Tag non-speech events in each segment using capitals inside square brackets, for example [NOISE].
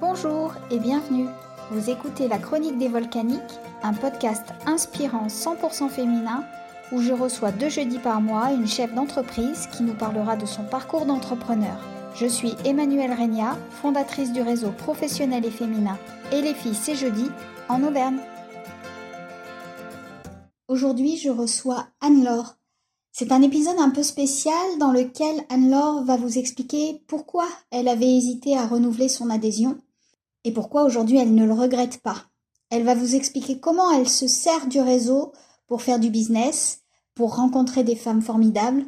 Bonjour et bienvenue. Vous écoutez La Chronique des Volcaniques, un podcast inspirant 100% féminin où je reçois deux jeudis par mois une chef d'entreprise qui nous parlera de son parcours d'entrepreneur. Je suis Emmanuelle Regna, fondatrice du réseau professionnel et féminin Et les filles c'est jeudi en Auvergne. Aujourd'hui, je reçois Anne-Laure. C'est un épisode un peu spécial dans lequel Anne-Laure va vous expliquer pourquoi elle avait hésité à renouveler son adhésion et pourquoi aujourd'hui elle ne le regrette pas? Elle va vous expliquer comment elle se sert du réseau pour faire du business, pour rencontrer des femmes formidables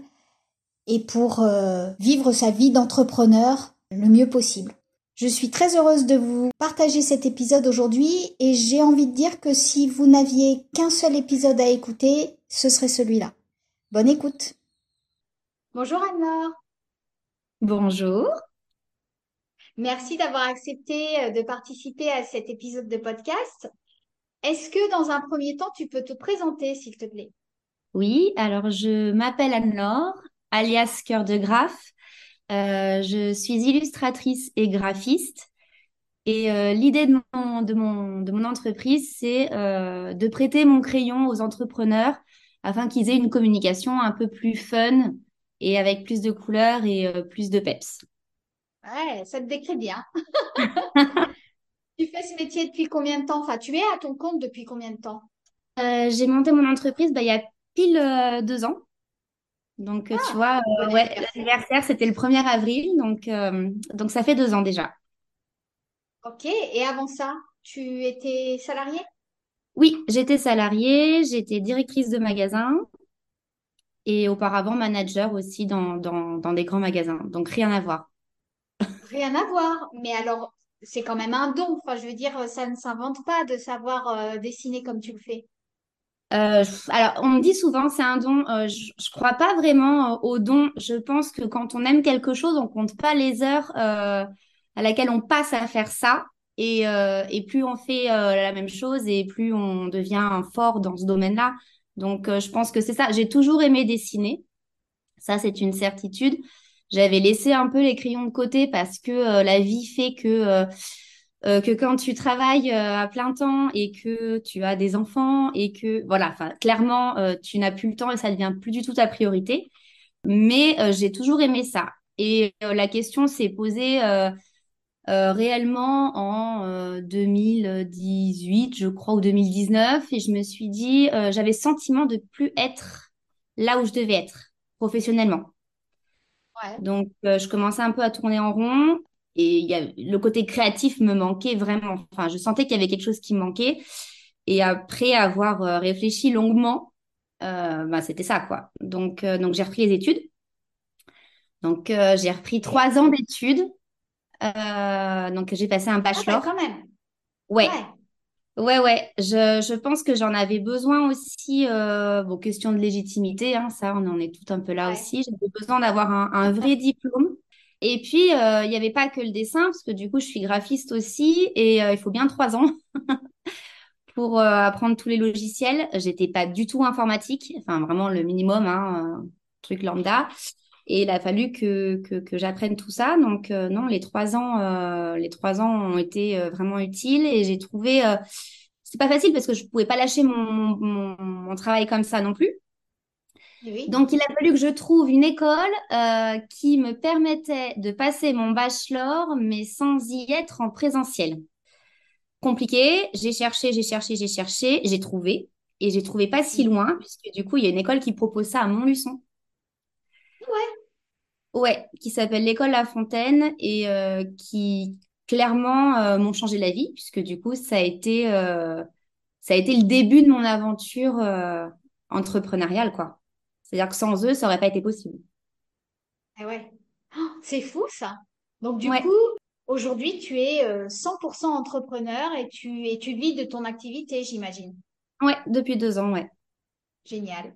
et pour euh, vivre sa vie d'entrepreneur le mieux possible. Je suis très heureuse de vous partager cet épisode aujourd'hui et j'ai envie de dire que si vous n'aviez qu'un seul épisode à écouter, ce serait celui-là. Bonne écoute. Bonjour Anne-Laure. Bonjour. Merci d'avoir accepté euh, de participer à cet épisode de podcast. Est-ce que dans un premier temps, tu peux te présenter, s'il te plaît? Oui, alors je m'appelle Anne-Laure, alias Cœur de Graphe. Euh, je suis illustratrice et graphiste. Et euh, l'idée de mon, entreprise, c'est de prêter mon crayon aux entrepreneurs afin qu'ils aient une communication un peu plus fun et avec plus de couleurs et plus de peps. Ouais, ça te décrit bien. [LAUGHS] tu fais ce métier depuis combien de temps? Enfin, tu es à ton compte depuis combien de temps? Euh, J'ai monté mon entreprise bah, il y a pile euh, deux ans. Donc, tu ah, vois, ouais, l'anniversaire, c'était le 1er avril. Donc, donc, ça fait deux ans déjà. Ok. Et avant ça, tu étais salariée oui, j'étais salariée, j'étais directrice de magasin et auparavant manager aussi dans, dans, des grands magasins. Donc rien à voir. Rien à voir. Mais alors, c'est quand même un don. Enfin, je veux dire, ça ne s'invente pas de savoir euh, dessiner comme tu le fais. Euh, alors, on me dit souvent c'est un don. Euh, je, ne crois pas vraiment au don. Je pense que quand on aime quelque chose, on compte pas les heures à laquelle on passe à faire ça. Et, euh, et plus on fait euh, la même chose et plus on devient fort dans ce domaine-là. Donc, euh, je pense que c'est ça. J'ai toujours aimé dessiner. Ça, c'est une certitude. J'avais laissé un peu les crayons de côté parce que la vie fait que que quand tu travailles à plein temps et que tu as des enfants et que voilà, clairement tu n'as plus le temps et ça devient plus du tout ta priorité. Mais j'ai toujours aimé ça. Et la question s'est posée euh, réellement en 2018, euh, je crois, ou 2019, et je me suis dit, euh, j'avais sentiment de plus être là où je devais être professionnellement. Donc, je commençais un peu à tourner en rond et y a, le côté créatif me manquait vraiment. Enfin, je sentais qu'il y avait quelque chose qui me manquait. Et après avoir réfléchi longuement, bah, c'était ça, quoi. Donc, donc j'ai repris les études. Donc, j'ai repris trois ans d'études euh, donc, j'ai passé un ah, bachelor. quand même. Ouais. ouais. Ouais, Je, je pense que j'en avais besoin aussi. Euh, bon, question de légitimité, hein, ça, on en est tout un peu là aussi. J'avais besoin d'avoir un, un, vrai diplôme. Et puis, euh, il n'y avait pas que le dessin, parce que du coup, je suis graphiste aussi, et euh, il faut bien trois ans [LAUGHS] pour euh, apprendre tous les logiciels. J'étais pas du tout informatique, enfin vraiment le minimum, hein, truc lambda. Et il a fallu que, que, que j'apprenne tout ça. Donc euh, non, les trois ans, euh, les trois ans ont été euh, vraiment utiles et j'ai trouvé, c'est pas facile parce que je pouvais pas lâcher mon, mon, mon travail comme ça non plus. Donc il a fallu que je trouve une école qui me permettait de passer mon bachelor, mais sans y être en présentiel. Compliqué. J'ai cherché, j'ai cherché, j'ai cherché, j'ai trouvé et j'ai trouvé pas si loin puisque du coup il y a une école qui propose ça à Montluçon. Ouais. Ouais, qui s'appelle l'école La Fontaine et euh, qui clairement euh, m'ont changé la vie puisque du coup ça a été euh, ça a été le début de mon aventure entrepreneuriale quoi. C'est-à-dire que sans eux ça aurait pas été possible. Ah ouais, oh, c'est fou ça. Donc du coup aujourd'hui tu es 100% entrepreneur et tu et tu vis de ton activité j'imagine. Ouais, depuis deux ans ouais. Génial.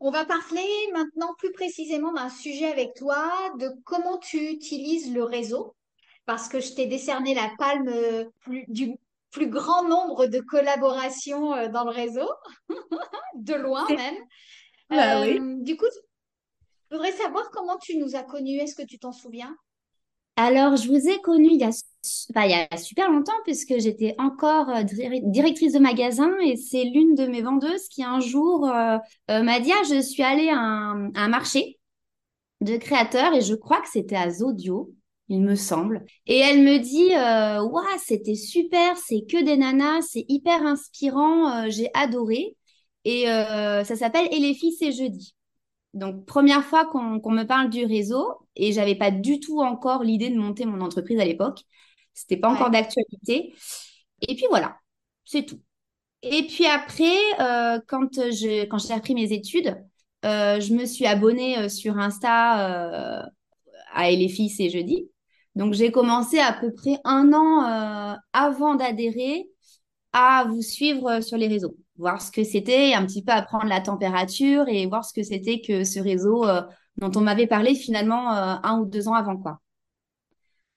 On va parler maintenant plus précisément d'un sujet avec toi, de comment tu utilises le réseau, parce que je t'ai décerné la palme euh, du plus grand nombre de collaborations euh, dans le réseau, [LAUGHS] de loin même. Bah oui. Euh, du coup, je voudrais savoir comment tu nous as connus. Est-ce que tu t'en souviens? Alors, je vous ai connus il y a super longtemps, puisque j'étais encore euh, directrice de magasin et c'est l'une de mes vendeuses qui un jour euh, euh, m'a dit ah, je suis allée à un, à un, marché de créateurs et je crois que c'était à Zodio, il me semble. Et elle me dit waouh, c'était super, c'est que des nanas, c'est hyper inspirant, j'ai adoré. Et ça s'appelle Et les filles, c'est jeudi. Donc, première fois qu'on me parle du réseau, et j'avais pas du tout encore l'idée de monter mon entreprise à l'époque. C'était pas encore d'actualité. Et puis voilà, c'est tout. Et puis après, euh, quand je quand j'ai appris mes études, euh, je me suis abonnée euh, sur Insta à Et les filles, c'est jeudi. Donc j'ai commencé à peu près un an avant d'adhérer à vous suivre sur les réseaux, voir ce que c'était, un petit peu apprendre la température et voir ce que c'était que ce réseau dont on m'avait parlé finalement un ou deux ans avant quoi.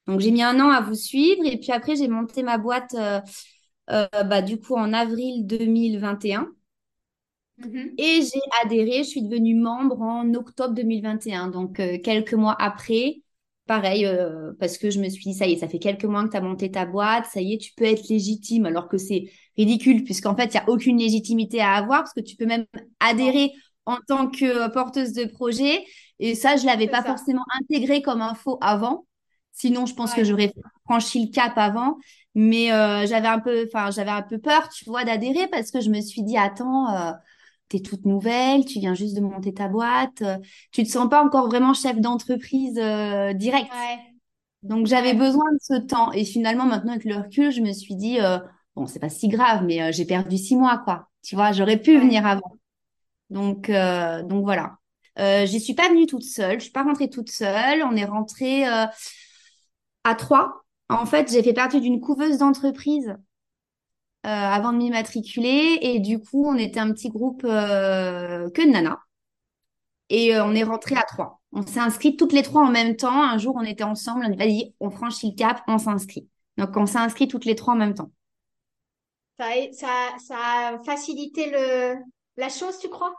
Donc j'ai mis un an à vous suivre et puis après j'ai monté ma boîte euh, euh, bah, du coup en avril 2021 mm-hmm. et j'ai adhéré, je suis devenue membre en octobre 2021, donc euh, quelques mois après. Pareil, parce que je me suis dit, ça y est, ça fait quelques mois que tu as monté ta boîte, ça y est, tu peux être légitime, alors que c'est ridicule, puisqu'en fait, il n'y a aucune légitimité à avoir, parce que tu peux même adhérer en tant que porteuse de projet. Et ça, je ne l'avais pas forcément intégré comme info avant. Sinon, je pense que j'aurais franchi le cap avant. Mais euh, j'avais un peu, enfin, j'avais un peu peur, tu vois, d'adhérer parce que je me suis dit, attends, euh, tu es toute nouvelle, tu viens juste de monter ta boîte, euh, tu te sens pas encore vraiment chef d'entreprise direct. Donc j'avais besoin de ce temps. Et finalement, maintenant avec le recul, je me suis dit, bon, c'est pas si grave, mais j'ai perdu six mois, quoi. Tu vois, j'aurais pu venir avant. Donc, donc voilà. Euh, je suis pas venue toute seule, je suis pas rentrée toute seule. On est rentré à trois. En fait, j'ai fait partie d'une couveuse d'entreprise euh, avant de m'immatriculer et du coup, on était un petit groupe euh, que de nanas et euh, on est rentré à trois. On s'est inscrit toutes les trois en même temps. Un jour, on était ensemble, on a dit on franchit le cap, on s'inscrit. Donc, on s'est inscrit toutes les trois en même temps. Ça a, ça, a facilité le, la chose, tu crois?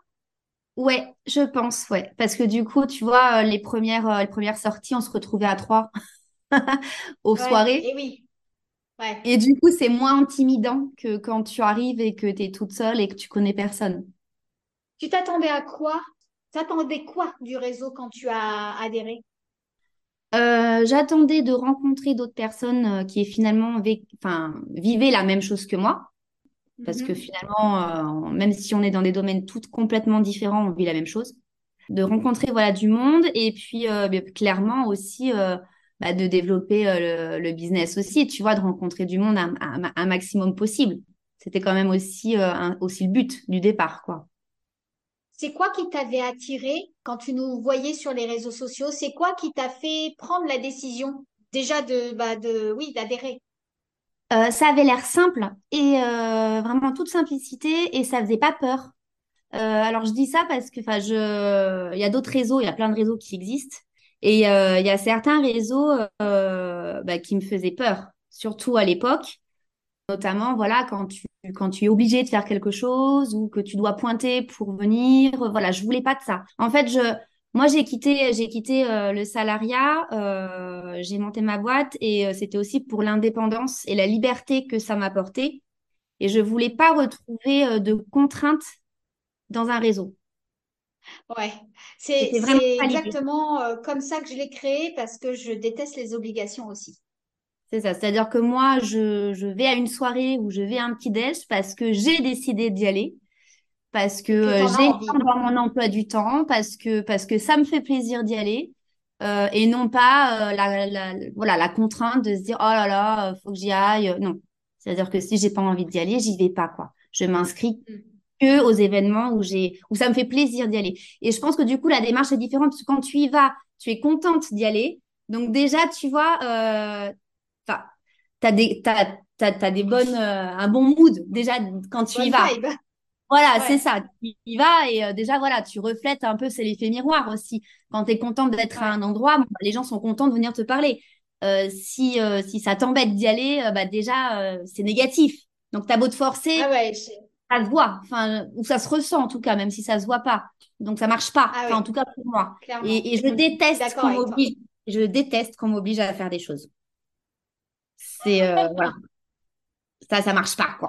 Ouais, je pense, ouais. Parce que du coup, tu vois, les premières, les premières sorties, on se retrouvait à trois. [LAUGHS] aux soirées. Et oui. Et du coup, c'est moins intimidant que quand tu arrives et que tu es toute seule et que tu connais personne. Tu t'attendais à quoi? T'attendais quoi du réseau quand tu as adhéré? Euh, J'attendais de rencontrer d'autres personnes euh, qui finalement enfin, vivaient la même chose que moi. Parce que mhm. finalement, euh, même si on est dans des domaines toutes complètement différents, on vit la même chose. De rencontrer voilà du monde et puis clairement aussi bah, de développer euh, le, business aussi, tu vois, de rencontrer du monde un, maximum possible. C'était quand même aussi, euh, aussi le but du départ, quoi. C'est quoi qui t'avait attiré quand tu nous voyais sur les réseaux sociaux? C'est quoi qui t'a fait prendre la décision déjà de, bah de oui, d'adhérer? Euh, Ça avait l'air simple et vraiment toute simplicité et ça faisait pas peur. alors je dis ça parce que enfin je il y a d'autres réseaux, il y a plein de réseaux qui existent et euh, il y a certains réseaux euh, bah, qui me faisaient peur, surtout à l'époque. Notamment, voilà, quand tu, es obligé de faire quelque chose ou que tu dois pointer pour venir. Voilà, je voulais pas de ça. En fait, je, moi, j'ai quitté, j'ai quitté euh, le salariat, j'ai monté ma boîte et c'était aussi pour l'indépendance et la liberté que ça m'apportait. Et je voulais pas retrouver de contraintes dans un réseau. Ouais, c'est exactement euh, comme ça que je l'ai créé parce que je déteste les obligations aussi. C'est ça, c'est-à-dire que moi, je, je, vais à une soirée ou je vais à un petit déj parce que j'ai décidé d'y aller, parce que, euh, j'ai dans mon emploi du temps, parce que, parce que ça me fait plaisir d'y aller. Euh, et non pas la, la, voilà, la contrainte de se dire oh là là, faut que j'y aille. Non, c'est-à-dire que si j'ai pas envie d'y aller, j'y vais pas quoi. Je m'inscris mmh que aux événements où j'ai où ça me fait plaisir d'y aller. Et je pense que du coup la démarche est différente parce que quand tu y vas, tu es contente d'y aller. Donc déjà, tu vois, euh, t'as des t'as, t'as, des bonnes euh, un bon mood déjà quand tu y vas. Voilà, c'est ça. Tu y vas et euh, déjà voilà, tu reflètes un peu, c'est l'effet miroir aussi. Quand tu es contente d'être à un endroit, les gens sont contents de venir te parler. Euh, si si ça t'embête d'y aller, bah déjà c'est négatif. Donc t'as beau te forcer, ah ouais, ça se voit, enfin, ou ça se ressent en tout cas, même si ça se voit pas. Donc ça marche pas, ah en tout cas pour moi. Et, je déteste qu'on m'oblige, je déteste qu'on m'oblige à faire des choses. C'est [LAUGHS] voilà, ça, ça marche pas quoi.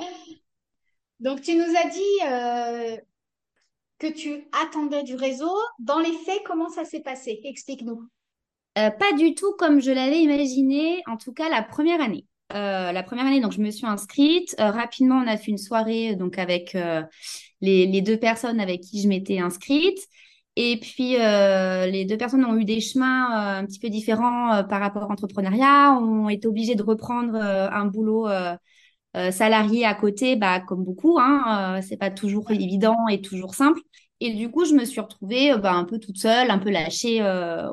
Donc tu nous as dit que tu attendais du réseau. Dans les faits, comment ça s'est passé? Explique-nous. pas du tout comme je l'avais imaginé, en tout cas la première année. Euh, la première année, donc je me suis inscrite. Euh, rapidement, on a fait une soirée donc avec euh, les, deux personnes avec qui je m'étais inscrite. Et puis, les deux personnes ont eu des chemins un petit peu différents par rapport à l'entrepreneuriat, ont été obligées de reprendre un boulot salarié à côté, bah, comme beaucoup. Hein, c'est pas toujours évident et toujours simple. Et du coup, je me suis retrouvée bah, un peu toute seule, un peu lâchée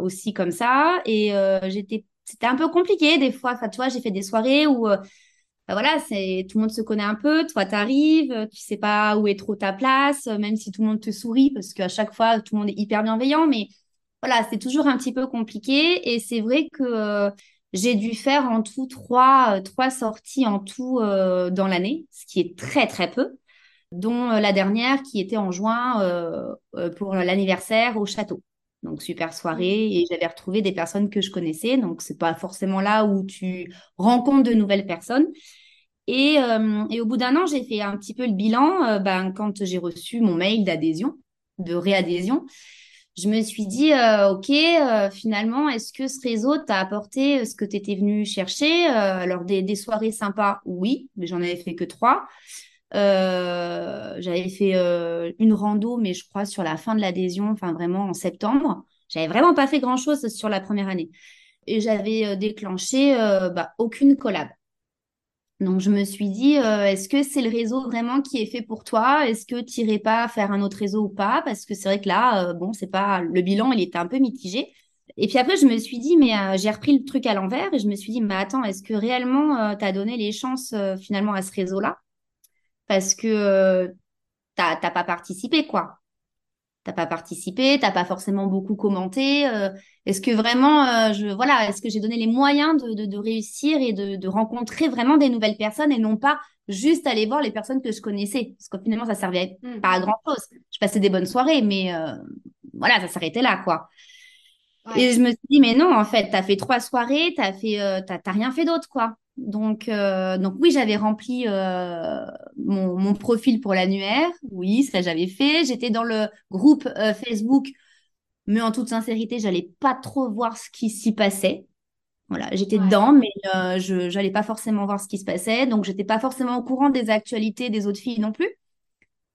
aussi comme ça. Et j'étais c'était un peu compliqué des fois. J'ai fait des soirées où, euh, bah voilà, c'est tout le monde se connaît un peu. Toi, tu arrives, tu sais pas où est trop ta place, euh, même si tout le monde te sourit, parce qu'à chaque fois, tout le monde est hyper bienveillant. Mais voilà, c'est toujours un petit peu compliqué. Et c'est vrai que euh, j'ai dû faire en tout trois, trois sorties en tout dans l'année, ce qui est très, très peu, dont la dernière qui était en juin pour l'anniversaire au château. Donc, super soirée. Et j'avais retrouvé des personnes que je connaissais. Donc, c'est pas forcément là où tu rencontres de nouvelles personnes. Et, euh, et au bout d'un an, j'ai fait un petit peu le bilan. Euh, ben, quand j'ai reçu mon mail d'adhésion, de réadhésion, je me suis dit, euh, OK, finalement, est-ce que ce réseau t'a apporté ce que tu étais venu chercher Alors, des, des, soirées sympas, oui, mais j'en avais fait que trois. Euh, j'avais fait euh, une rando, mais je crois sur la fin de l'adhésion, enfin vraiment en septembre. J'avais vraiment pas fait grand chose sur la première année. Et j'avais euh, déclenché bah, aucune collab. Donc je me suis dit, est-ce que c'est le réseau vraiment qui est fait pour toi? Est-ce que tu irais pas faire un autre réseau ou pas? Parce que c'est vrai que là, bon, c'est pas le bilan, il était un peu mitigé. Et puis après, je me suis dit, mais j'ai repris le truc à l'envers et je me suis dit, mais attends, est-ce que réellement tu as donné les chances finalement à ce réseau-là? Parce que euh, t'as pas participé, quoi. T'as pas participé, t'as pas forcément beaucoup commenté. Euh, est-ce que vraiment, euh, je, voilà, est-ce que j'ai donné les moyens de, de, réussir et de, de, rencontrer vraiment des nouvelles personnes et non pas juste aller voir les personnes que je connaissais? Parce que finalement, ça servait mmh. pas à grand-chose. Je passais des bonnes soirées, mais voilà, ça s'arrêtait là, quoi. Et je me suis dit, mais non, en fait, t'as fait trois soirées, t'as fait, t'as rien fait d'autre, quoi. Donc, euh, donc oui, j'avais rempli euh, mon, mon, profil pour l'annuaire. Oui, ça j'avais fait. J'étais dans le groupe euh, Facebook, mais en toute sincérité, j'allais pas trop voir ce qui s'y passait. Voilà, j'étais dedans, mais je j'allais pas forcément voir ce qui se passait. Donc, j'étais pas forcément au courant des actualités des autres filles non plus.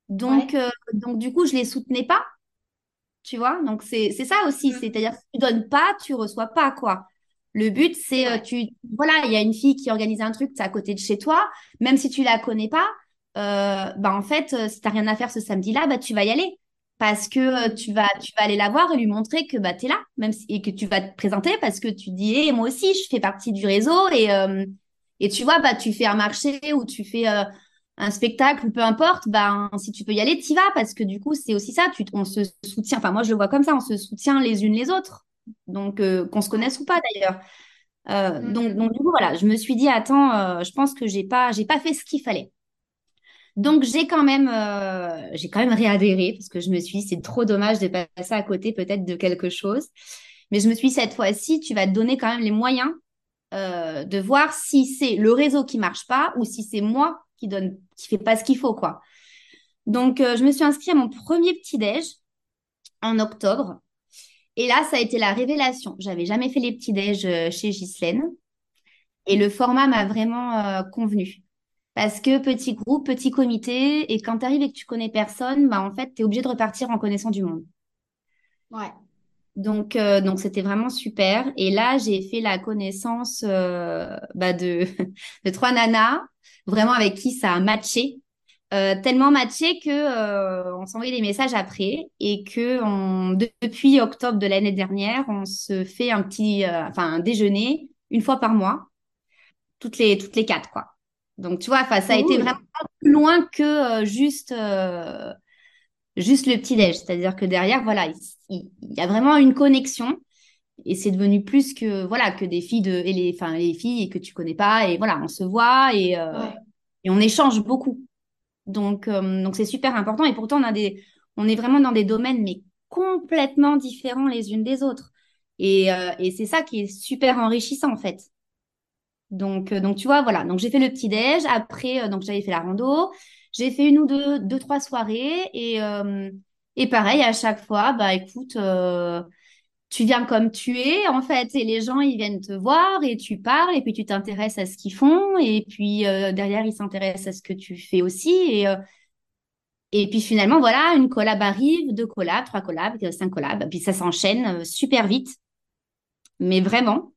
Donc, donc du coup, je les soutenais pas. Tu vois, donc c'est ça aussi. Mmh. C'est-à-dire, si tu donnes pas, tu reçois pas, quoi. Le but, c'est, euh, tu, voilà, il y a une fille qui organise un truc, c'est à côté de chez toi, même si tu la connais pas, euh, bah en fait, euh, si t'as rien à faire ce samedi-là, bah tu vas y aller. Parce que tu vas, tu vas aller la voir et lui montrer que bah es là, même si, et que tu vas te présenter parce que tu dis, hey, moi aussi, je fais partie du réseau et et tu vois, bah tu fais un marché ou tu fais un spectacle ou peu importe, bah si tu peux y aller, t'y vas parce que du coup, c'est aussi ça, tu, on se soutient. Enfin, moi, je le vois comme ça, on se soutient les unes les autres donc euh, qu'on se connaisse ou pas d'ailleurs. Euh, mm. donc, donc, du coup, voilà, je me suis dit, attends, euh, je pense que j'ai pas, j'ai pas fait ce qu'il fallait. Donc, j'ai quand même, j'ai quand même réadhéré parce que je me suis dit, c'est trop dommage de passer à côté peut-être de quelque chose. Mais je me suis dit, cette fois-ci, tu vas te donner quand même les moyens de voir si c'est le réseau qui marche pas ou si c'est moi qui donne, qui fait pas ce qu'il faut, quoi. Donc, je me suis inscrite à mon premier petit déj en octobre. Et là, ça a été la révélation. J'avais jamais fait les petits déj euh, chez Ghislaine. Et le format m'a vraiment euh, convenu. Parce que petit groupe, petit comité, et quand tu arrives et que tu connais personne, bah, en fait, tu es obligé de repartir en connaissant du monde. Ouais. Donc, euh, donc c'était vraiment super. Et là, j'ai fait la connaissance bah, de, [LAUGHS] de trois nanas, vraiment avec qui ça a matché. Euh, tellement matché que euh, on s'envoyait des messages après et que on, depuis octobre de l'année dernière, on se fait un petit, euh, enfin un déjeuner une fois par mois, toutes les toutes les quatre quoi. Donc tu vois, enfin ça a été vraiment plus loin que juste juste le petit déj, c'est-à-dire que derrière voilà, il, y a vraiment une connexion et c'est devenu plus que voilà que des filles de et les enfin les filles que tu connais pas et voilà on se voit et et on échange beaucoup donc, euh, donc c'est super important. Et pourtant, on, a des, on est vraiment dans des domaines, mais complètement différents les unes des autres. Et, euh, et c'est ça qui est super enrichissant, en fait. Donc, euh, donc tu vois, voilà. Donc, j'ai fait le petit-déj. Après, euh, donc, j'avais fait la rando. J'ai fait une ou deux, deux trois soirées. Et, euh, et pareil, à chaque fois, bah, écoute, tu viens comme tu es, en fait. Et les gens, ils viennent te voir et tu parles. Et puis, tu t'intéresses à ce qu'ils font. Et puis, euh, derrière, ils s'intéressent à ce que tu fais aussi. Et, euh, et puis, finalement, voilà, une collab arrive, deux collabs, trois collabs, euh, cinq collabs. Puis, ça s'enchaîne super vite. Mais vraiment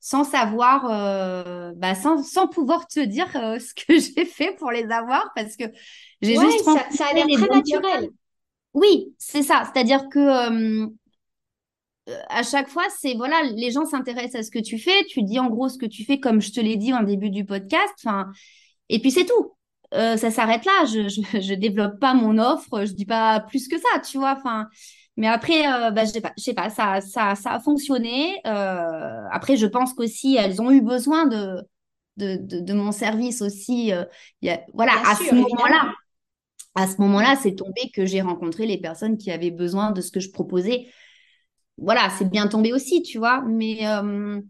sans savoir, euh, bah, sans, sans pouvoir te dire [LAUGHS] ce que j'ai fait pour les avoir, parce que j'ai Ouais, juste ça, ça a l'air très naturel. Oui, c'est ça. C'est-à-dire que euh, à chaque fois, c'est voilà, les gens s'intéressent à ce que tu fais. Tu dis en gros ce que tu fais, comme je te l'ai dit en début du podcast. Enfin, et puis c'est tout. Euh, ça s'arrête là. Je, je [LAUGHS] je développe pas mon offre. Je dis pas plus que ça, tu vois. Enfin, mais après, euh, bah, je sais pas, je sais pas. Ça ça ça a fonctionné. Euh, après, je pense qu'aussi elles ont eu besoin de de de, de mon service aussi. il y a, voilà, Bien à ce sûr, moment-là. À ce moment-là, c'est tombé que j'ai rencontré les personnes qui avaient besoin de ce que je proposais voilà, c'est bien tombé aussi, tu vois, mais, euh,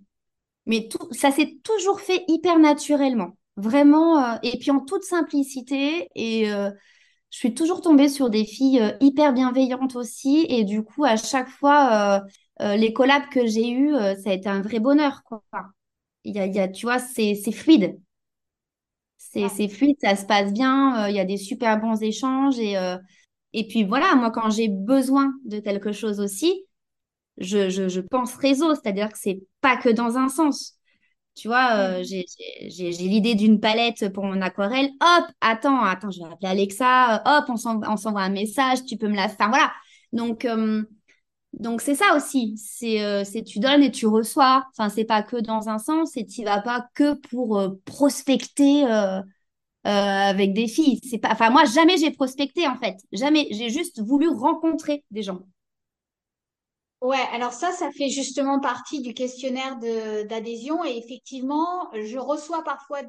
mais tout, ça s'est toujours fait hyper naturellement, vraiment, euh, et puis en toute simplicité, et euh, je suis toujours tombée sur des filles euh, hyper bienveillantes aussi, et du coup, à chaque fois, euh, euh, les collabs que j'ai eus, euh, ça a été un vrai bonheur, quoi. Il y a, il y a, tu vois, c'est, c'est fluide, c'est, Ouais. c'est fluide, ça se passe bien, euh, il y a des super bons échanges, et, euh, et puis voilà, moi, quand j'ai besoin de quelque chose aussi, je, je, je pense réseau, c'est-à-dire que c'est pas que dans un sens. Tu vois, euh, j'ai, l'idée d'une palette pour mon aquarelle. Hop, attends, attends, je vais appeler Alexa. Hop, on s'envoie, un message, tu peux me la faire. Voilà. Donc, euh, donc c'est ça aussi. C'est, euh, c'est tu donnes et tu reçois. Enfin, c'est pas que dans un sens et tu vas pas que pour prospecter avec des filles. C'est pas, enfin, moi, jamais j'ai prospecté en fait. Jamais. J'ai juste voulu rencontrer des gens. Ouais, alors ça, ça fait justement partie du questionnaire d'adhésion et effectivement, je reçois parfois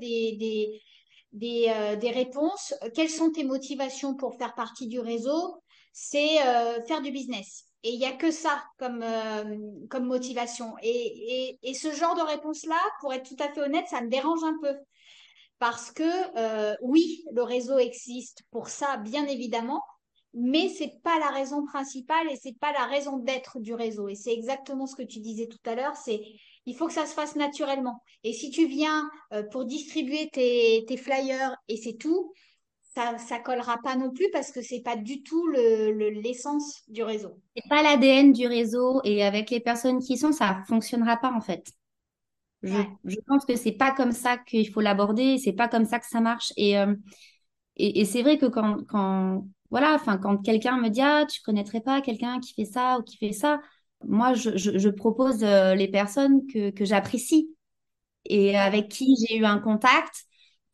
euh, des réponses. Quelles sont tes motivations pour faire partie du réseau? C'est euh, faire du business. Et il y a que ça comme euh, motivation. Et, et ce genre de réponse-là, pour être tout à fait honnête, ça me dérange un peu parce que oui, le réseau existe pour ça, bien évidemment, mais c'est pas la raison principale et c'est pas la raison d'être du réseau. Et c'est exactement ce que tu disais tout à l'heure, c'est il faut que ça se fasse naturellement. Et si tu viens euh, pour distribuer tes, tes flyers et c'est tout, ça ça collera pas non plus parce que c'est pas du tout le, le- l'essence du réseau. C'est pas l'ADN du réseau et avec les personnes qui sont, ça fonctionnera pas en fait. Je, Ouais. je pense que c'est pas comme ça qu'il faut l'aborder, c'est pas comme ça que ça marche. Et, euh, et, et c'est vrai que quand, quand voilà, enfin, quand quelqu'un me dit, ah, tu connaîtrais pas quelqu'un qui fait ça ou qui fait ça, moi, je, je, je propose euh, les personnes que, que j'apprécie et avec qui j'ai eu un contact,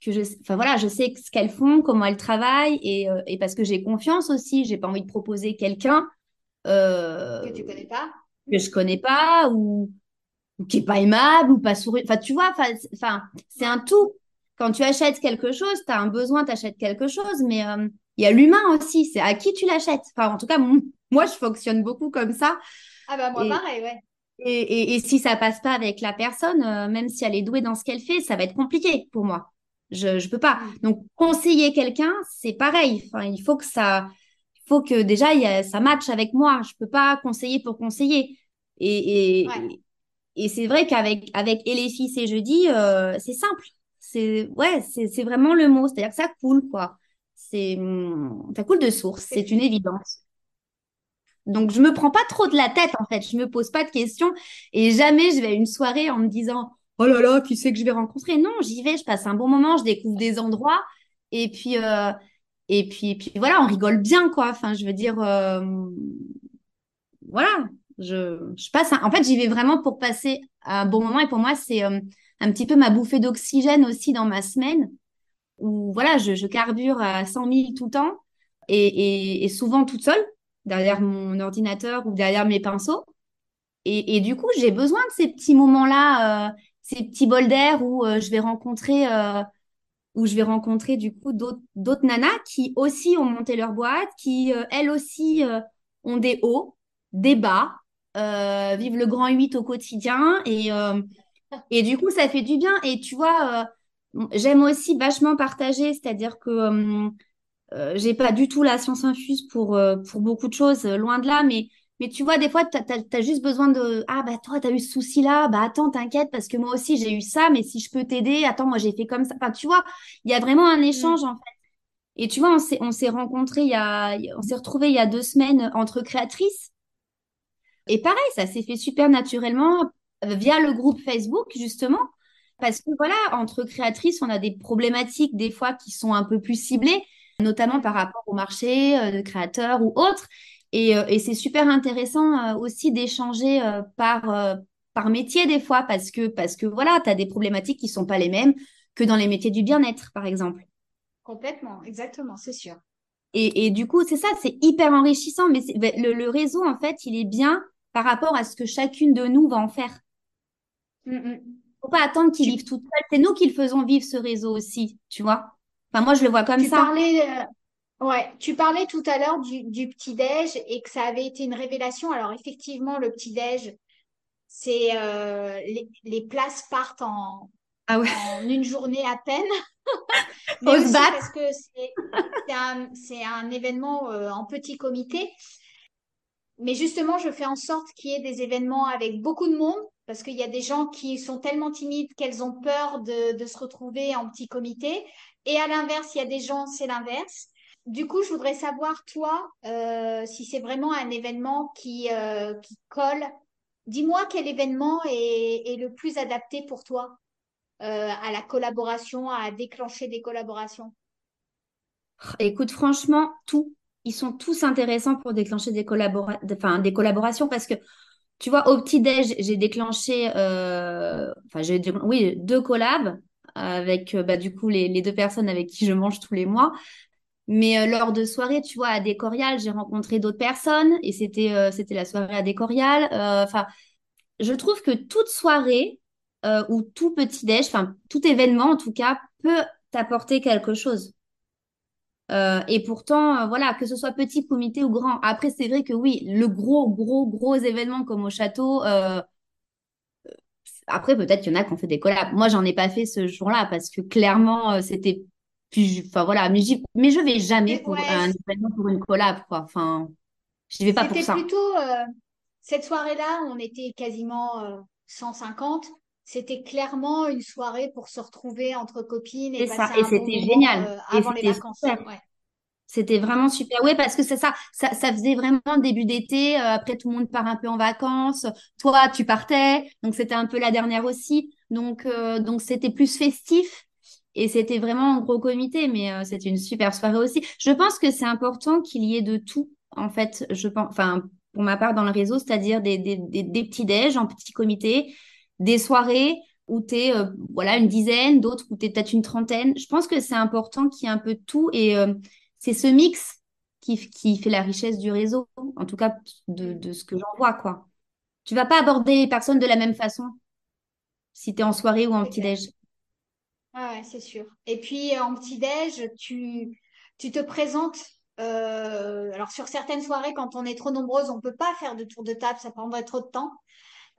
que je, enfin voilà, je sais ce qu'elles font, comment elles travaillent et, euh, et parce que j'ai confiance aussi, j'ai pas envie de proposer quelqu'un Que euh, tu connais pas? que je connais pas ou ou qui est pas aimable ou pas souriant. Enfin, tu vois, enfin, c'est un tout. Quand tu achètes quelque chose, tu as un besoin, tu achètes quelque chose, mais euh, il y a l'humain aussi. C'est à qui tu l'achètes. Enfin, en tout cas, moi, je fonctionne beaucoup comme ça. Ah bah moi Et, pareil, ouais. et, et, et si ça passe pas avec la personne, euh, même si elle est douée dans ce qu'elle fait, ça va être compliqué pour moi. Je, je peux pas. Mm. Donc, conseiller quelqu'un, c'est pareil. Enfin, il faut que ça, il faut que déjà, y a, ça matche avec moi. Je peux pas conseiller pour conseiller. Ouais. Et, et, et c'est vrai qu'avec avec Et les filles, c'est jeudi, euh, c'est simple. C'est ouais, c'est vraiment le mot. C'est-à-dire que ça coule, quoi. C'est hum, ça coule de source. C'est C'est une évidence. Donc je me prends pas trop de la tête en fait. Je me pose pas de questions et jamais je vais à une soirée en me disant oh là là, qui c'est que je vais rencontrer? Non, j'y vais, je passe un bon moment, je découvre des endroits et puis euh, et puis et puis voilà, on rigole bien quoi. Enfin, je veux dire euh, voilà, je, je passe un- En fait, j'y vais vraiment pour passer un bon moment et pour moi, c'est euh, un petit peu ma bouffée d'oxygène aussi dans ma semaine où voilà, je, carbure à 100 000 tout le temps et, et, souvent toute seule derrière mon ordinateur ou derrière mes pinceaux. Et, et du coup, j'ai besoin de ces petits moments-là, euh, ces petits bols d'air où euh, je vais rencontrer, euh, où je vais rencontrer du coup d'autres nanas qui aussi ont monté leur boîte, qui elles aussi ont des hauts, des bas, vivent le grand 8 au quotidien et, Et du coup, ça fait du bien. Et tu vois, j'aime aussi vachement partager, c'est-à-dire que euh, euh, j'ai pas du tout la science infuse pour, euh, pour beaucoup de choses, euh, loin de là, mais, mais tu vois, des fois, tu as, juste besoin de Ah, bah toi, tu as eu ce souci-là, bah attends, t'inquiète, parce que moi aussi, j'ai eu ça, mais si je peux t'aider, attends, moi, j'ai fait comme ça. Enfin, tu vois, il y a vraiment un Mm. échange, en fait. Et tu vois, on s'est, on s'est rencontrés il y a, on s'est retrouvés il y a deux semaines entre créatrices. Et pareil, ça s'est fait super naturellement euh, via le groupe Facebook, justement. Parce que voilà, entre créatrices, on a des problématiques des fois qui sont un peu plus ciblées, notamment par rapport au marché euh, de créateurs ou autres. Et, euh, et c'est super intéressant euh, aussi d'échanger par, par métier des fois, parce que, parce que voilà, tu as des problématiques qui sont pas les mêmes que dans les métiers du bien-être, par exemple. Complètement, exactement, c'est sûr. Et, et du coup, c'est ça, c'est hyper enrichissant, mais le, le réseau, en fait, il est bien par rapport à ce que chacune de nous va en faire. Mm, mm. Faut pas attendre qu'il Tu, vive toute seule. C'est nous qui le faisons vivre ce réseau aussi, tu vois. Enfin, moi, je le vois comme tu ça. parlais, euh, ouais, tu parlais tout à l'heure du, du petit-déj et que ça avait été une révélation. Alors, effectivement, le petit-déj, c'est euh, les, les places partent en, Ah ouais, en une journée à peine, [LAUGHS] mais aussi parce que c'est c'est un, c'est un événement euh, en petit comité. Mais justement, je fais en sorte qu'il y ait des événements avec beaucoup de monde, parce qu'il y a des gens qui sont tellement timides qu'elles ont peur de, se retrouver en petit comité. Et à l'inverse, il y a des gens, c'est l'inverse. Du coup, je voudrais savoir, toi, euh, si c'est vraiment un événement qui, euh, colle. Dis-moi quel événement est, est le plus adapté pour toi euh, à la collaboration, à déclencher des collaborations. Écoute, franchement, tout. Ils sont tous intéressants pour déclencher des collabora- enfin, des collaborations parce que, tu vois, au petit-déj, j'ai déclenché, euh, j'ai, oui, deux collabs avec, euh, bah, du coup, les, deux personnes avec qui je mange tous les mois. Mais euh, lors de soirées, tu vois, à Décorial, j'ai rencontré d'autres personnes et c'était c'était la soirée à Décorial. Enfin, je trouve que toute soirée ou tout petit-déj, enfin, tout événement en tout cas, peut t'apporter quelque chose. Euh, et pourtant, euh, voilà, que ce soit petit comité ou grand. Après, c'est vrai que oui, le gros, gros, gros événement comme au château, euh, après, peut-être qu'il y en a qui ont fait des collabs. Moi, j'en ai pas fait ce jour-là parce que clairement, euh, c'était plus, enfin voilà, mais, mais je vais jamais pour Ouais, un événement pour une collab, quoi. Enfin, je vais pas pour C'était ça. plutôt euh, cette soirée-là, on était quasiment euh, 150. C'était clairement une soirée pour se retrouver entre copines et ça. Et c'était génial. euh, Et avant les vacances. Ouais. C'était vraiment super. Oui, parce que c'est ça, ça, ça faisait vraiment début d'été. euh, après, tout le monde part un peu en vacances. Toi, tu partais. Donc, c'était un peu la dernière aussi. Donc, euh, donc c'était plus festif. Et c'était vraiment un gros comité. Mais c'était une super soirée aussi. Je pense que c'est important qu'il y ait de tout, en fait. Je pense, enfin, pour ma part, dans le réseau, c'est-à-dire des, des, des, des petits déj en petit comité, des soirées où tu es, voilà, une dizaine, d'autres où tu es peut-être une trentaine. Je pense que c'est important qu'il y ait un peu de tout. Et. euh, c'est ce mix qui, fait la richesse du réseau, en tout cas de, ce que j'en vois, quoi. Tu vas pas aborder les personnes de la même façon si tu es en soirée ou en petit-déj. Ah c'est sûr. Et puis euh, en petit-déj, tu, tu te présentes. euh, alors sur certaines soirées, quand on est trop nombreuses, on peut pas faire de tour de table, ça prendrait trop de temps.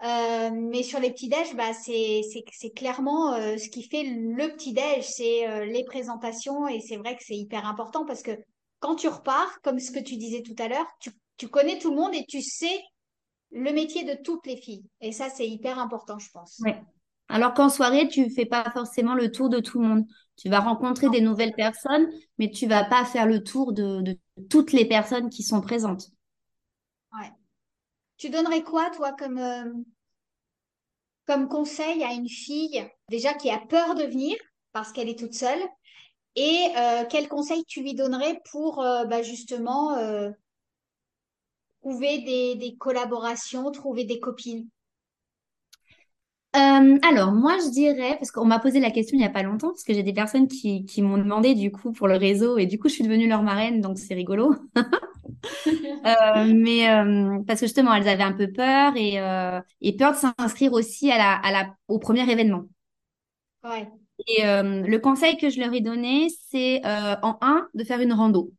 Euh, mais sur les petits-déj, bah, c'est, c'est, c'est clairement euh, ce qui fait le petit-déj, c'est euh, les présentations et c'est vrai que c'est hyper important parce que quand tu repars, comme ce que tu disais tout à l'heure, tu, tu connais tout le monde et tu sais le métier de toutes les filles. Et ça, c'est hyper important, je pense. Ouais. Alors qu'en soirée, tu fais pas forcément le tour de tout le monde. Tu vas rencontrer Non. des nouvelles personnes, mais tu vas pas faire le tour de, de toutes les personnes qui sont présentes. Ouais. Tu donnerais quoi, toi, comme, euh, comme conseil à une fille déjà qui a peur de venir parce qu'elle est toute seule? Et euh, quel conseil tu lui donnerais pour euh, bah, justement trouver des, collaborations, trouver des copines? Alors, moi, je dirais, parce qu'on m'a posé la question il n'y a pas longtemps, parce que j'ai des personnes qui m'ont demandé du coup pour le réseau, et du coup, je suis devenue leur marraine, donc c'est rigolo. [LAUGHS] Euh, mais euh, parce que justement, elles avaient un peu peur et, euh, et peur de s'inscrire aussi à la, à la, au premier événement. Ouais, Et le conseil que je leur ai donné, c'est en un, de faire une rando.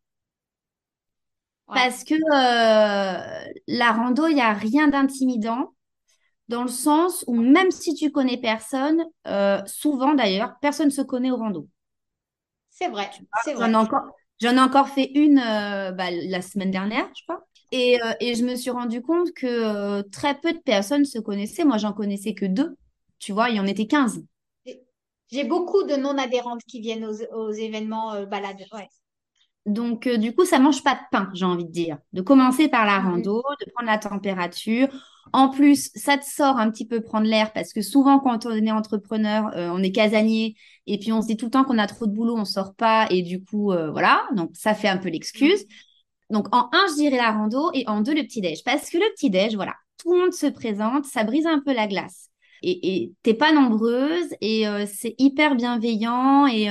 ouais, Parce que la rando, il n'y a rien d'intimidant. dans le sens où même si tu connais personne, souvent d'ailleurs, personne ne se connaît au rando. C'est vrai, c'est vrai. J'en ai encore, j'en ai encore fait une euh, bah, la semaine dernière, je crois. Et, euh, et, je me suis rendu compte que très peu de personnes se connaissaient. Moi, j'en connaissais que deux. Tu vois, il y en était 15. J'ai beaucoup de non-adhérentes qui viennent aux, événements balades. Ouais. Donc, du coup, ça mange pas de pain, j'ai envie de dire. De commencer par la mm-hmm. rando, de prendre la température, en plus, ça te sort un petit peu prendre l'air parce que souvent, quand on est entrepreneur, euh, on est casanier et puis on se dit tout le temps qu'on a trop de boulot, on sort pas et du coup, euh, voilà. Donc, ça fait un peu l'excuse. Donc, en un, je dirais la rando et en deux, le petit-déj. Parce que le petit-déj, voilà, tout le monde se présente, ça brise un peu la glace. Et t'es pas nombreuse et euh, c'est hyper bienveillant et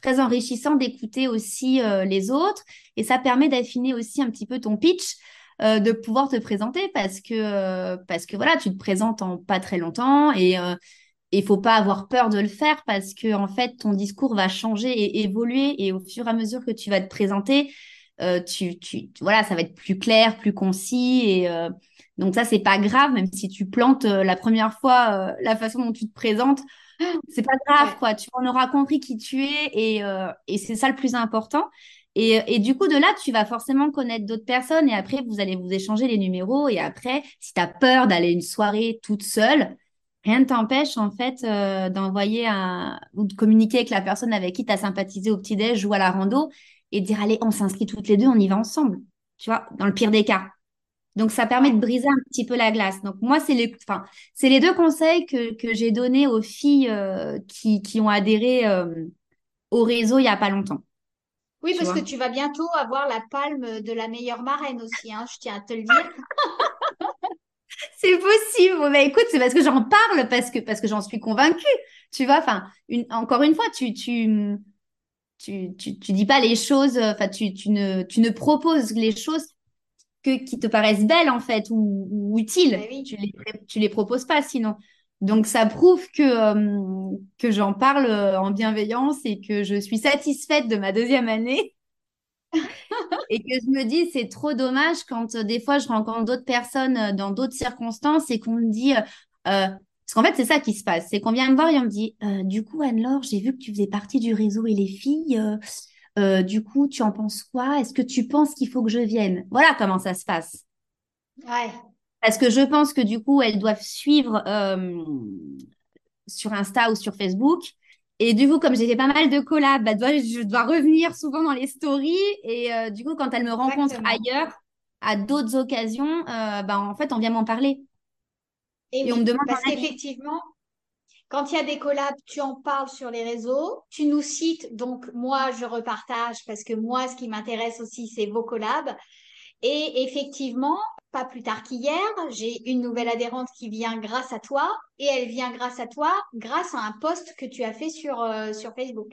très enrichissant d'écouter aussi les autres. Et ça permet d'affiner aussi un petit peu ton pitch euh, de pouvoir te présenter parce que euh, parce que voilà, tu te présentes en pas très longtemps et euh, il faut pas avoir peur de le faire parce que en fait ton discours va changer et évoluer et au fur et à mesure que tu vas te présenter, euh, tu, tu voilà, ça va être plus clair, plus concis et donc ça c'est pas grave même si tu plantes la première fois la façon dont tu te présentes, [GASPS] c'est pas grave quoi, tu en auras compris qui tu es et et c'est ça le plus important. Et, du coup, de là, tu vas forcément connaître d'autres personnes et après, vous allez vous échanger les numéros. Et après, si tu as peur d'aller une soirée toute seule, rien ne t'empêche en fait euh, d'envoyer un ou de communiquer avec la personne avec qui tu as sympathisé au petit-déj ou à la rando et dire allez, on s'inscrit toutes les deux, on y va ensemble. Tu vois, dans le pire des cas. Donc, ça permet de briser un petit peu la glace. Donc, moi, c'est les, enfin, c'est les deux conseils que, que j'ai donnés aux filles euh, qui, qui ont adhéré euh, au réseau il n'y a pas longtemps. Oui, parce que tu vas bientôt avoir la palme de la meilleure marraine aussi, hein, je tiens à te le dire. [LAUGHS] c'est possible. Mais écoute, c'est parce que j'en parle, parce que, parce que j'en suis convaincue. Tu vois, enfin, encore une fois, tu, tu, tu, tu, dis pas les choses, enfin, tu, tu, ne, tu ne proposes les choses que, qui te paraissent belles, en fait, ou, utiles. Bah tu les, tu les proposes pas, sinon. Donc ça prouve que, euh, que j'en parle euh, en bienveillance et que je suis satisfaite de ma deuxième année. [LAUGHS] et que je me dis, c'est trop dommage quand euh, des fois je rencontre d'autres personnes dans d'autres circonstances et qu'on me dit, parce qu'en fait c'est ça qui se passe, c'est qu'on vient me voir et on me dit, du coup Anne-Laure, j'ai vu que tu faisais partie du réseau et les filles, du coup tu en penses quoi? Est-ce que tu penses qu'il faut que je vienne? Voilà comment ça se passe. Ouais. Parce que je pense que du coup, elles doivent suivre euh, sur Insta ou sur Facebook. Et du coup, comme j'ai fait pas mal de collabs, bah, je dois revenir souvent dans les stories. Et euh, du coup, quand elles me rencontrent ailleurs, à d'autres occasions, euh, bah, en fait, on vient m'en parler. Et, on me demande. Parce qu'effectivement, quand il y a des collabs, tu en parles sur les réseaux, tu nous cites, donc moi, je repartage parce que moi, ce qui m'intéresse aussi, c'est vos collabs. Et effectivement, pas plus tard qu'hier, j'ai une nouvelle adhérente qui vient grâce à toi et elle vient grâce à toi grâce à un post que tu as fait sur, euh, sur Facebook.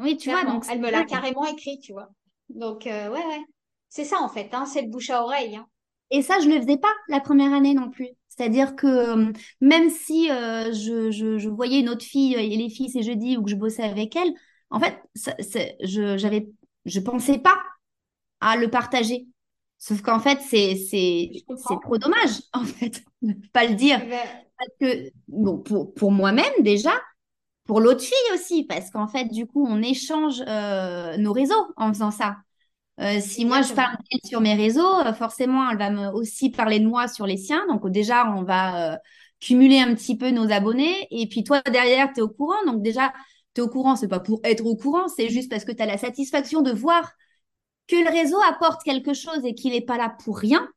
Oui, tu vois, donc elle me l'a carrément écrit, tu vois. Donc, euh, ouais, ouais. C'est ça en fait, hein, c'est le bouche à oreille. Hein. Et ça, je ne le faisais pas la première année non plus. C'est-à-dire que euh, même si je, je, je, voyais une autre fille et les filles c'est jeudi ou que je bossais avec elle, en fait, ça, je j'avais je pensais pas à le partager. Sauf qu'en fait, c'est, c'est, c'est trop dommage, [LAUGHS] en fait, de ne pas le dire. Parce que, bon, pour, pour moi-même déjà, pour l'autre fille aussi, parce qu'en fait, du coup, on échange euh, nos réseaux en faisant ça. Euh, si moi je parle d'elle sur mes réseaux, euh, forcément, elle va me aussi parler de moi sur les siens. Donc déjà, on va cumuler un petit peu nos abonnés. Et puis toi, derrière, tu es au courant. Donc déjà, tu es au courant, c'est pas pour être au courant, c'est juste parce que tu as la satisfaction de voir que le réseau apporte quelque chose et qu'il n'est pas là pour rien.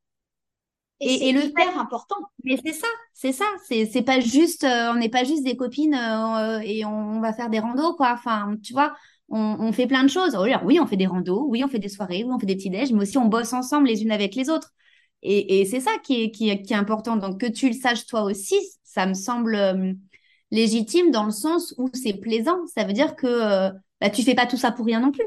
Et, le hyper important. Mais c'est ça, c'est ça. C'est c'est pas juste, euh, on n'est pas juste des copines euh, et on, va faire des randos quoi. Enfin, tu vois, on, fait plein de choses. Oui, on fait des randos, oui, on fait des soirées, oui, on fait des petits déj, mais aussi on bosse ensemble les unes avec les autres. Et, c'est ça qui est, qui, est, important. Donc que tu le saches toi aussi, ça me semble euh, légitime dans le sens où c'est plaisant. Ça veut dire que bah, tu fais pas tout ça pour rien non plus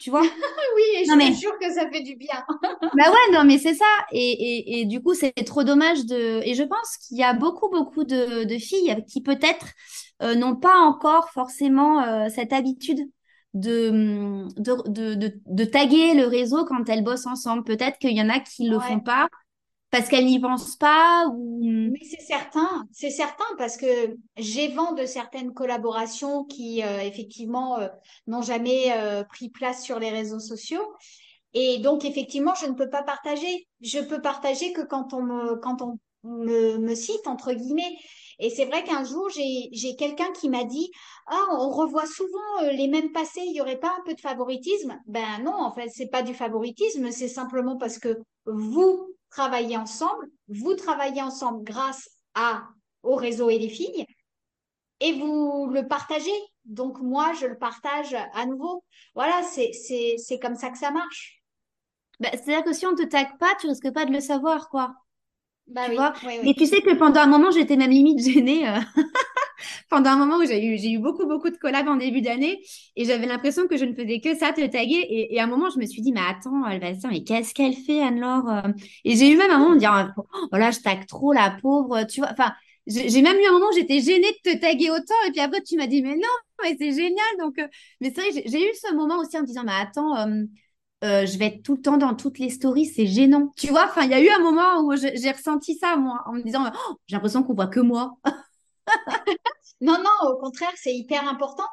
tu vois? [LAUGHS] Oui, et je suis sûre que ça fait du bien. [LAUGHS] bah ouais, non, mais c'est ça. Et, et, et, du coup, c'est trop dommage de. Et je pense qu'il y a beaucoup, beaucoup de, de filles qui peut-être euh, n'ont pas encore forcément euh, cette habitude de de, de, de, taguer le réseau quand elles bossent ensemble. Peut-être qu'il y en a qui le font pas. Parce qu'elles n'y pensent pas ou... Mais c'est certain, c'est certain parce que j'ai vent de certaines collaborations qui euh, effectivement euh, n'ont jamais euh, pris place sur les réseaux sociaux. Et donc effectivement, je ne peux pas partager. Je peux partager que quand on me, quand on me, me cite entre guillemets. Et c'est vrai qu'un jour, j'ai quelqu'un qui m'a dit Ah, on revoit souvent les mêmes passés, il n'y aurait pas un peu de favoritisme? Ben non, en fait, c'est pas du favoritisme, c'est simplement parce que vous travaillez ensemble, vous travaillez ensemble grâce à, au réseau et les filles, et vous le partagez. Donc moi, je le partage à nouveau. Voilà, c'est comme ça que ça marche. Bah, C'est-à-dire que si on ne te tag pas, tu risques pas de le savoir, quoi. Bah tu oui, vois? oui, oui. Mais tu sais que pendant un moment, j'étais même limite gênée. euh, [LAUGHS] pendant un moment où j'ai eu, beaucoup, beaucoup de collabs en début d'année et j'avais l'impression que je ne faisais que ça, te taguer. Et, à un moment, je me suis dit, mais attends, dire, mais qu'est-ce qu'elle fait, Anne-Laure euh? Et j'ai eu même un moment de dire, oh là, je tag trop la pauvre, tu vois. Enfin, j'ai même eu un moment où j'étais gênée de te taguer autant. Et puis après, tu m'as dit, mais non, mais c'est génial. Donc, euh, mais c'est vrai, j'ai eu ce moment aussi en me disant, mais attends, euh, je vais être tout le temps dans toutes les stories, c'est gênant. Tu vois, enfin, il y a eu un moment où j'ai ressenti ça, moi, en me disant, oh, j'ai l'impression qu'on voit que moi. [LAUGHS] Non, non, au contraire, c'est hyper important.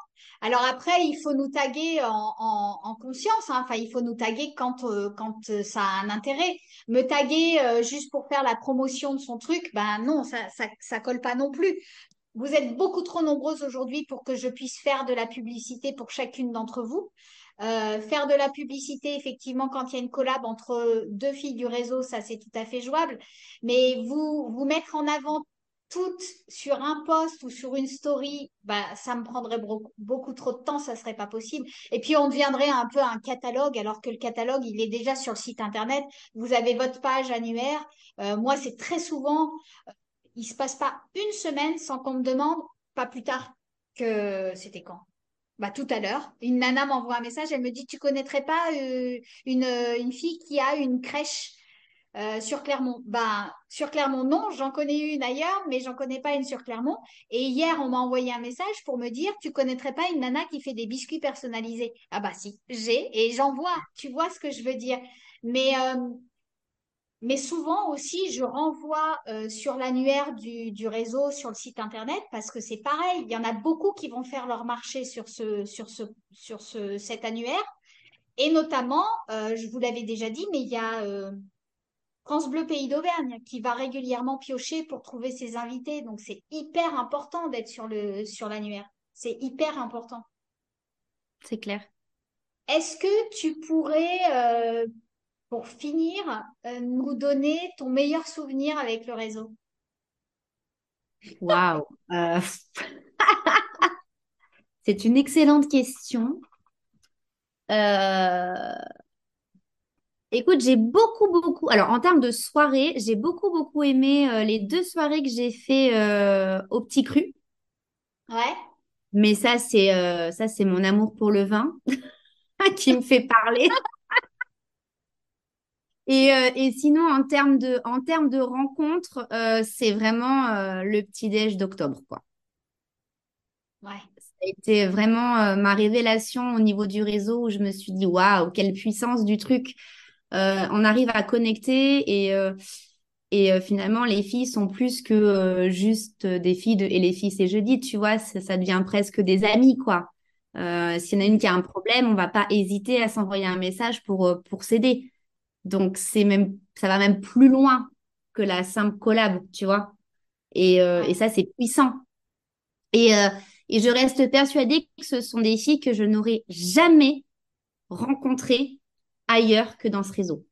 Alors après, il faut nous taguer en, en, en conscience, hein. Enfin, il faut nous taguer quand, euh, euh, ça a un intérêt. Me taguer euh, juste pour faire la promotion de son truc, ben non, ça, ça, colle pas non plus. Vous êtes beaucoup trop nombreuses aujourd'hui pour que je puisse faire de la publicité pour chacune d'entre vous. Faire de la publicité, effectivement, quand il y a une collab entre deux filles du réseau, ça c'est tout à fait jouable. Mais vous, vous mettre en avant toutes sur un post ou sur une story, bah, ça me prendrait beaucoup, trop de temps, ça serait pas possible. Et puis on deviendrait un peu un catalogue, alors que le catalogue, il est déjà sur le site internet. Vous avez votre page annuaire. Euh, moi, c'est très souvent, euh, il se passe pas une semaine sans qu'on me demande, pas plus tard que c'était quand? Bah, tout à l'heure, une nana m'envoie un message, elle me dit, tu connaîtrais pas euh, une fille qui a une crèche euh, sur Clermont. Ben, sur Clermont, non, j'en connais une ailleurs, mais j'en connais pas une sur Clermont. Et hier, on m'a envoyé un message pour me dire, tu connaîtrais pas une nana qui fait des biscuits personnalisés. Ah bah si, j'ai et j'en vois. Tu vois ce que je veux dire. Mais, euh, souvent aussi, je renvoie euh, sur l'annuaire du, réseau, sur le site internet, parce que c'est pareil. Il y en a beaucoup qui vont faire leur marché sur ce, sur ce, sur ce, cet annuaire. Et notamment, je vous l'avais déjà dit, mais il y a France Bleu Pays d'Auvergne qui va régulièrement piocher pour trouver ses invités. Donc c'est hyper important d'être sur le sur l'annuaire. C'est hyper important. C'est clair. Est-ce que tu pourrais, euh, pour finir, euh, nous donner ton meilleur souvenir avec le réseau? Waouh. Euh, [LAUGHS] c'est une excellente question. Euh, écoute, j'ai beaucoup, beaucoup. Alors, en termes de soirée, j'ai beaucoup, beaucoup aimé euh, les deux soirées que j'ai fait euh, au Petit Cru. Ouais. Mais ça, c'est euh, ça, c'est mon amour pour le vin [LAUGHS] qui me fait parler. [LAUGHS] Et, et sinon, en termes de, en termes de rencontres, c'est vraiment le petit-déj d'octobre, quoi. Ouais. Ça a été vraiment ma révélation au niveau du réseau où je me suis dit, waouh, quelle puissance du truc. Euh, on arrive à connecter et, euh, et euh, finalement, les filles sont plus que euh, juste des filles de... et les filles, c'est jeudi, tu vois, ça, ça devient presque des amis, quoi. Euh, s'il y en a une qui a un problème, on va pas hésiter à s'envoyer un message pour, euh, pour s'aider. Donc, c'est même, ça va même plus loin que la simple collab, tu vois. Et, euh, et ça, c'est puissant. Et, euh, et je reste persuadée que ce sont des filles que je n'aurais jamais rencontrées ailleurs que dans ce réseau.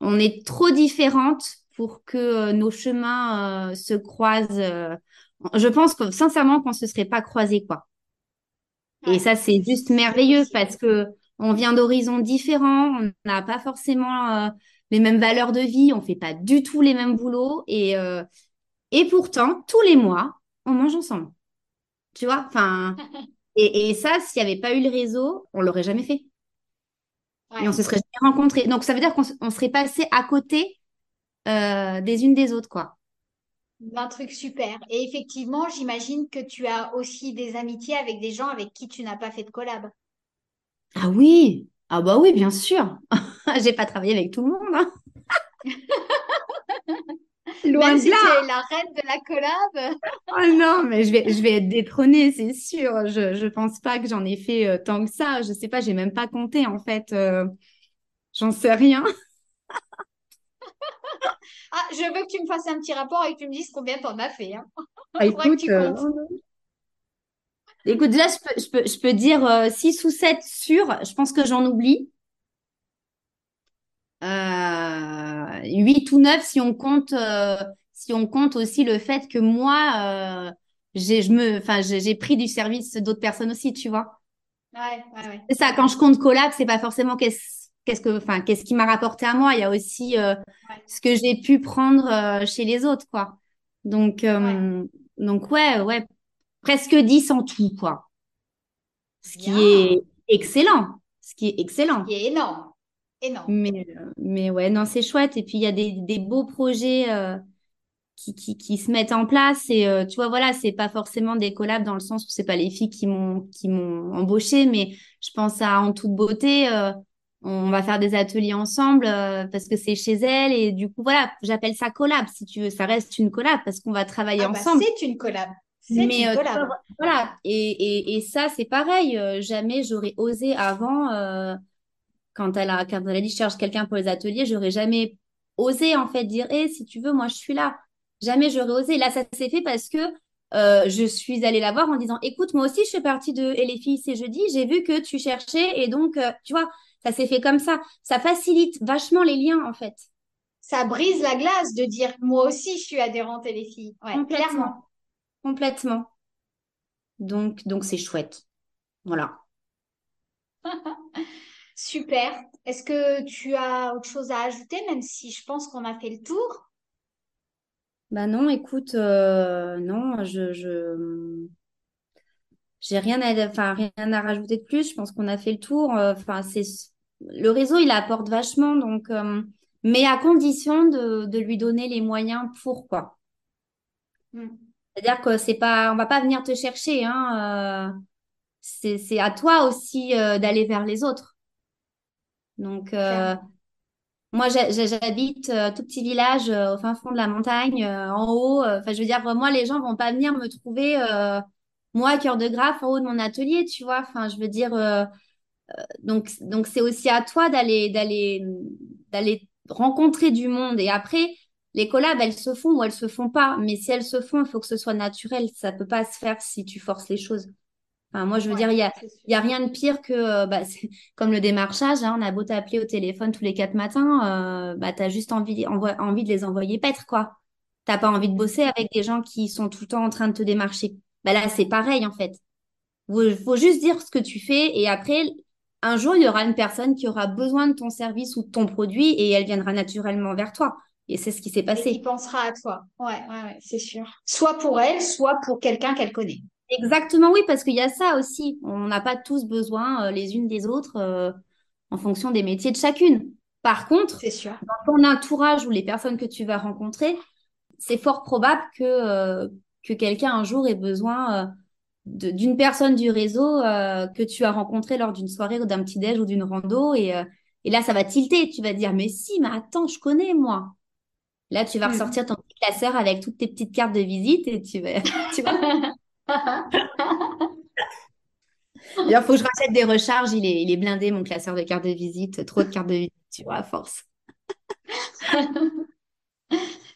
On est trop différentes pour que euh, nos chemins euh, se croisent. euh. Je pense que sincèrement qu'on se serait pas croisés, quoi. Et ça, c'est juste merveilleux parce que on vient d'horizons différents, on n'a pas forcément euh, les mêmes valeurs de vie, on fait pas du tout les mêmes boulots et, et pourtant, tous les mois, on mange ensemble. Tu vois? Enfin, [LAUGHS] et, et ça, s'il n'y avait pas eu le réseau, on l'aurait jamais fait. Et on se serait jamais rencontrés. Donc, ça veut dire qu'on serait passé à côté euh, des unes des autres, quoi. Un truc super. Et effectivement, j'imagine que tu as aussi des amitiés avec des gens avec qui tu n'as pas fait de collab. Ah oui, ah bah oui, bien sûr. [LAUGHS] J'ai pas travaillé avec tout le monde, hein. [LAUGHS] Loin Même de si là. la reine de la collab. Oh [LAUGHS] non, mais je vais, je vais être détrônée, c'est sûr. Je, je pense pas que j'en ai fait euh, tant que ça. Je sais pas, j'ai même pas compté en fait. Euh, j'en sais rien. [LAUGHS] Ah, je veux que tu me fasses un petit rapport et que tu me dises combien t'en as fait. Hein. [LAUGHS] Ah, écoute, tu euh, comptes. écoute, déjà, je peux, je peux, je peux dire euh, 6 ou 7 sûrs. Je pense que j'en oublie. Euh, 8 ou 9 si on compte, euh, si on compte aussi le fait que moi, euh, j'ai, je me, enfin, j'ai pris du service d'autres personnes aussi, tu vois. Ouais, ouais, ouais. C'est ça, quand je compte collab, c'est pas forcément qu'est-ce qu'est-ce que, enfin, qu'est-ce qui m'a rapporté à moi. Il y a aussi euh, Ouais. ce que j'ai pu prendre euh, chez les autres, quoi. Donc, euh, donc ouais, ouais, presque 10 en tout, quoi. Ce qui est excellent, ce qui est excellent. Qui est énorme. Énorme. Mais, mais ouais, non, c'est chouette. Et puis, il y a des, des beaux projets euh, qui, qui, qui se mettent en place. Et euh, tu vois, voilà, c'est pas forcément des collabs dans le sens où c'est pas les filles qui m'ont qui m'ont embauché, mais je pense à En toute beauté. euh, on va faire des ateliers ensemble euh, parce que c'est chez elle. Et du coup, voilà, j'appelle ça collab, si tu veux. Ça reste une collab parce qu'on va travailler Ah bah, ensemble. c'est une collab. C'est Mais une euh, collab. voilà, et, et, et ça, c'est pareil. euh, jamais j'aurais osé avant, euh, quand elle a, quand elle a dit je cherche quelqu'un pour les ateliers, j'aurais jamais osé en fait dire, Eh, si tu veux, moi je suis là. Jamais j'aurais osé. Là, ça s'est fait parce que euh, je suis allée la voir en disant, écoute, moi aussi je fais partie de Et les filles, c'est jeudi, j'ai vu que tu cherchais et donc, euh, tu vois, ça s'est fait comme ça. Ça facilite vachement les liens en fait. Ça brise la glace de dire moi aussi je suis adhérente et les filles. Ouais, Complètement. clairement. Complètement. Donc, donc c'est chouette. Voilà. [LAUGHS] Super. Est-ce que tu as autre chose à ajouter, même si je pense qu'on a fait le tour? Bah non, écoute, euh, non, je, je, j'ai rien à, enfin, rien à rajouter de plus. Je pense qu'on a fait le tour. Enfin, c'est, le réseau, il apporte vachement, donc, euh, mais à condition de, de lui donner les moyens pour, quoi. Hmm. C'est-à-dire que c'est pas, on va pas venir te chercher, hein. euh, c'est, c'est à toi aussi, d'aller vers les autres. Donc, euh. Moi, j'ha- j'ha- j'habite euh, tout petit village euh, au fin fond de la montagne, en haut. Enfin, je veux dire, moi, les gens vont pas venir me trouver, euh, moi, cœur de graphe, en haut de mon atelier, tu vois. Enfin, je veux dire, euh, donc, donc c'est aussi à toi d'aller, d'aller, d'aller rencontrer du monde. Et après, les collabs, elles se font ou elles se font pas. Mais si elles se font, il faut que ce soit naturel. Ça peut pas se faire si tu forces les choses. Enfin, moi, je veux Ouais, dire, il y a, il y a rien de pire que, euh, bah, [LAUGHS] comme le démarchage, hein, on a beau t'appeler au téléphone tous les quatre matins, euh, bah, t'as juste envie, envie de les envoyer paître, quoi. T'as pas envie de bosser avec des gens qui sont tout le temps en train de te démarcher. Bah, là, c'est pareil, en fait. Faut, faut juste dire ce que tu fais et après, un jour, il y aura une personne qui aura besoin de ton service ou de ton produit et elle viendra naturellement vers toi. Et c'est ce qui s'est Et qui passé. pensera à toi. Ouais, ouais, ouais, c'est sûr. Soit pour elle, soit pour quelqu'un qu'elle connaît. Exactement, oui, parce qu'il y a ça aussi. On n'a pas tous besoin euh, les unes des autres euh, en fonction des métiers de chacune. Par contre, sûr. dans ton entourage ou les personnes que tu vas rencontrer, c'est fort probable que, euh, que quelqu'un un jour ait besoin euh, d'une personne du réseau euh, que tu as rencontré lors d'une soirée ou d'un petit-déj ou d'une rando. Et, euh, et là, ça va tilter. Tu vas dire, mais si, mais attends, je connais, moi. Là, tu vas Hmm. ressortir ton petit classeur avec toutes tes petites cartes de visite et tu vas, [LAUGHS] tu vas [LAUGHS] [LAUGHS] D'ailleurs, faut que je rachète des recharges. Il est, il est blindé, mon classeur de cartes de visite. Trop de cartes de visite, tu vois, à force. [LAUGHS]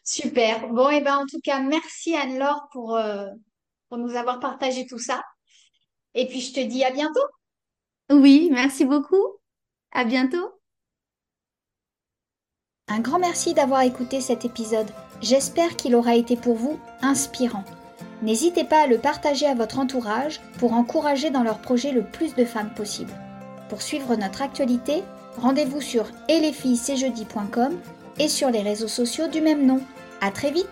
Super. Bon, et ben en tout cas, merci Anne-Laure pour, euh, pour nous avoir partagé tout ça. Et puis je te dis à bientôt. Oui, merci beaucoup. À bientôt. Un grand merci d'avoir écouté cet épisode. J'espère qu'il aura été pour vous inspirant. N'hésitez pas à le partager à votre entourage pour encourager dans leur projet le plus de femmes possible. Pour suivre notre actualité, rendez-vous sur et et sur les réseaux sociaux du même nom. À très vite